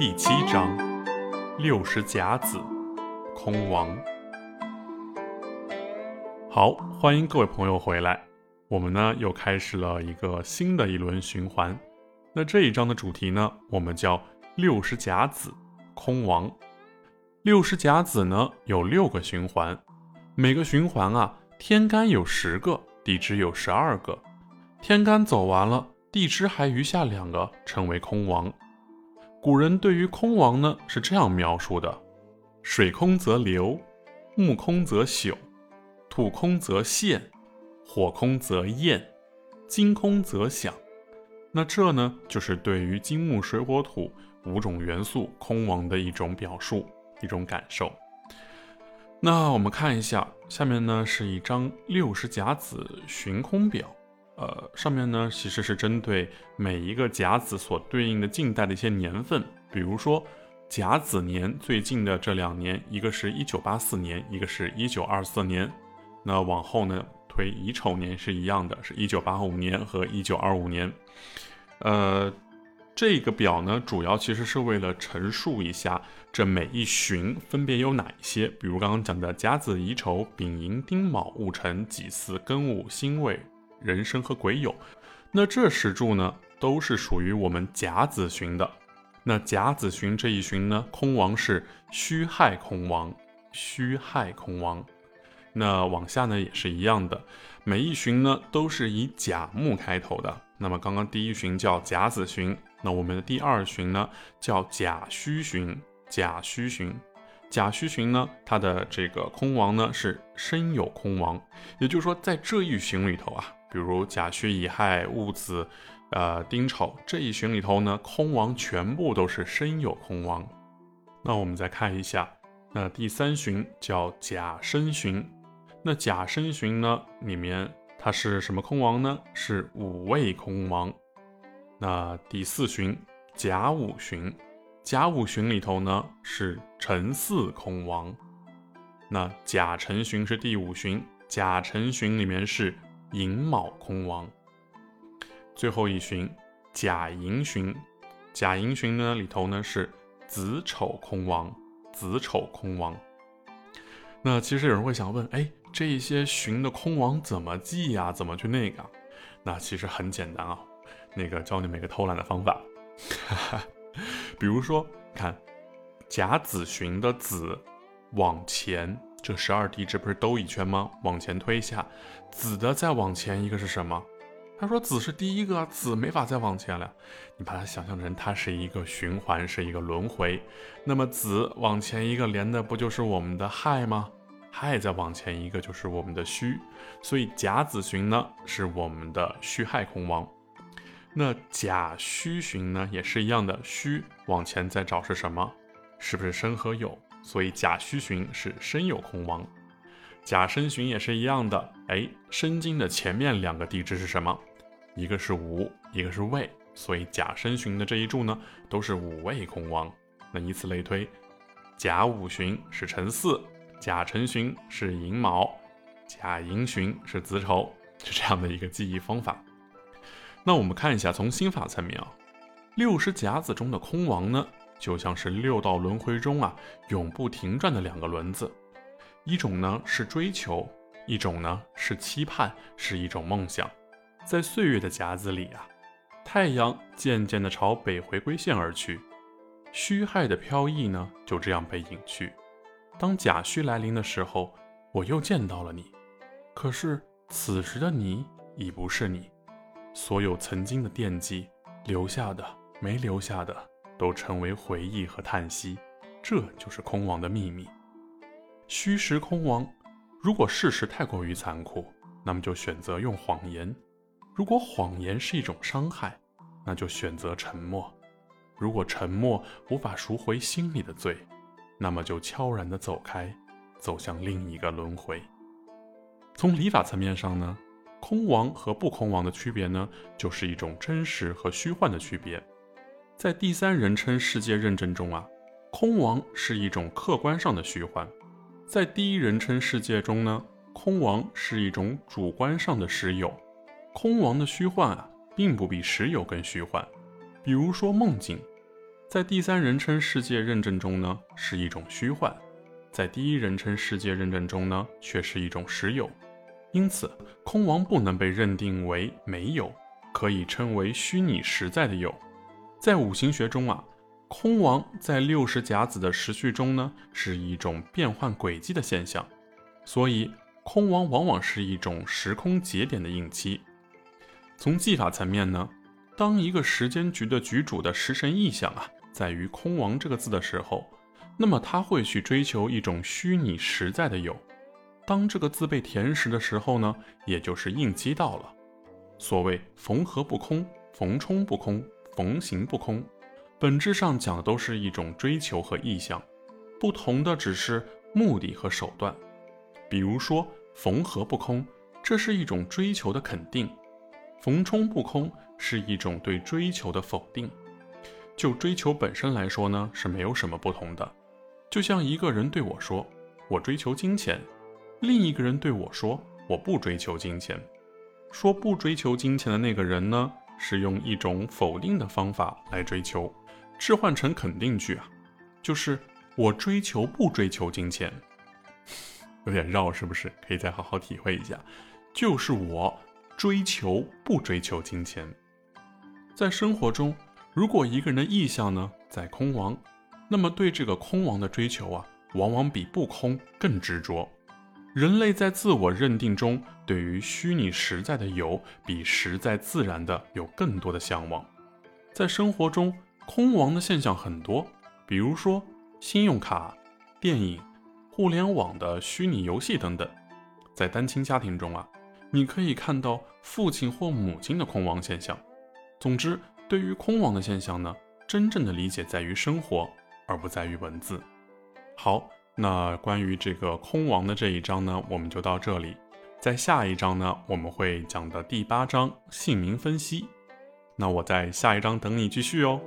第七章：六十甲子，空王。好，欢迎各位朋友回来。我们呢又开始了一个新的一轮循环。那这一章的主题呢，我们叫六十甲子，空王。六十甲子呢有六个循环，每个循环啊，天干有十个，地支有十二个。天干走完了，地支还余下两个，称为空王。古人对于空王呢是这样描述的：水空则流，木空则朽，土空则陷，火空则焰，金空则响。那这呢就是对于金木水火土五种元素空王的一种表述，一种感受。那我们看一下，下面呢是一张六十甲子旬空表。呃，上面呢其实是针对每一个甲子所对应的近代的一些年份，比如说甲子年最近的这两年，一个是一九八四年，一个是一九二四年。那往后呢推乙丑年是一样的，是一九八五年和一九二五年。呃，这个表呢主要其实是为了陈述一下这每一旬分别有哪一些，比如刚刚讲的甲子、乙丑、丙寅、丁卯、戊辰、己巳、庚午、辛未。人生和癸酉，那这十柱呢，都是属于我们甲子旬的。那甲子旬这一旬呢，空王是戌亥空王，戌亥空王。那往下呢也是一样的，每一旬呢都是以甲木开头的。那么刚刚第一旬叫甲子旬，那我们的第二旬呢叫甲戌旬，甲戌旬。甲戌旬呢，它的这个空王呢是申酉空王，也就是说在这一旬里头啊。比如甲戌乙亥戊子，呃丁丑这一旬里头呢，空王全部都是身有空王。那我们再看一下，那第三旬叫甲申旬。那甲申旬呢，里面它是什么空王呢？是五位空王。那第四旬甲午旬，甲午旬里头呢是辰巳空王。那甲辰旬是第五旬，甲辰旬里面是。寅卯空王，最后一旬甲寅旬，甲寅旬呢里头呢是子丑空王，子丑空王。那其实有人会想问，哎，这一些旬的空王怎么记呀？怎么去那个？那其实很简单啊，那个教你们一个偷懒的方法，比如说看甲子旬的子往前。这十二地支不是兜一圈吗？往前推一下，子的再往前一个是什么？他说子是第一个，子没法再往前了。你把它想象成它是一个循环，是一个轮回。那么子往前一个连的不就是我们的亥吗？亥再往前一个就是我们的戌。所以甲子旬呢是我们的戌亥空王。那甲戌旬呢也是一样的，戌往前再找是什么？是不是申和酉？所以甲戌旬是申酉空亡，甲申旬也是一样的。哎，申金的前面两个地支是什么？一个是午，一个是未。所以甲申旬的这一柱呢，都是午未空王。那以此类推，甲午旬是辰巳，甲辰旬是寅卯，甲寅旬是子丑，是这样的一个记忆方法。那我们看一下，从心法层面啊，六十甲子中的空王呢？就像是六道轮回中啊，永不停转的两个轮子，一种呢是追求，一种呢是期盼，是一种梦想。在岁月的夹子里啊，太阳渐渐地朝北回归线而去，虚亥的飘逸呢就这样被隐去。当甲戌来临的时候，我又见到了你，可是此时的你已不是你，所有曾经的惦记，留下的没留下的。都成为回忆和叹息，这就是空王的秘密。虚实空王，如果事实太过于残酷，那么就选择用谎言；如果谎言是一种伤害，那就选择沉默；如果沉默无法赎回心里的罪，那么就悄然地走开，走向另一个轮回。从理法层面上呢，空王和不空王的区别呢，就是一种真实和虚幻的区别。在第三人称世界认证中啊，空王是一种客观上的虚幻；在第一人称世界中呢，空王是一种主观上的实有。空王的虚幻啊，并不比实有更虚幻。比如说梦境，在第三人称世界认证中呢是一种虚幻，在第一人称世界认证中呢却是一种实有。因此，空王不能被认定为没有，可以称为虚拟实在的有。在五行学中啊，空王在六十甲子的时序中呢是一种变换轨迹的现象，所以空王往往是一种时空节点的应期。从技法层面呢，当一个时间局的局主的食神意象啊。在于“空亡”这个字的时候，那么他会去追求一种虚拟实在的有。当这个字被填实的时候呢，也就是应激到了。所谓“逢合不空，逢冲不空，缝行不空”，本质上讲的都是一种追求和意向，不同的只是目的和手段。比如说“缝合不空”，这是一种追求的肯定；“缝冲不空”是一种对追求的否定。就追求本身来说呢，是没有什么不同的。就像一个人对我说“我追求金钱”，另一个人对我说“我不追求金钱”。说不追求金钱的那个人呢，是用一种否定的方法来追求，置换成肯定句啊，就是我追求不追求金钱。有点绕是不是？可以再好好体会一下，就是我追求不追求金钱，在生活中。如果一个人的意向呢在空亡，那么对这个空亡的追求啊，往往比不空更执着。人类在自我认定中，对于虚拟实在的有，比实在自然的有更多的向往。在生活中，空亡的现象很多，比如说信用卡、电影、互联网的虚拟游戏等等。在单亲家庭中啊，你可以看到父亲或母亲的空亡现象。总之。对于空亡的现象呢，真正的理解在于生活，而不在于文字。好，那关于这个空王的这一章呢，我们就到这里。在下一章呢，我们会讲的第八章姓名分析。那我在下一章等你继续哦。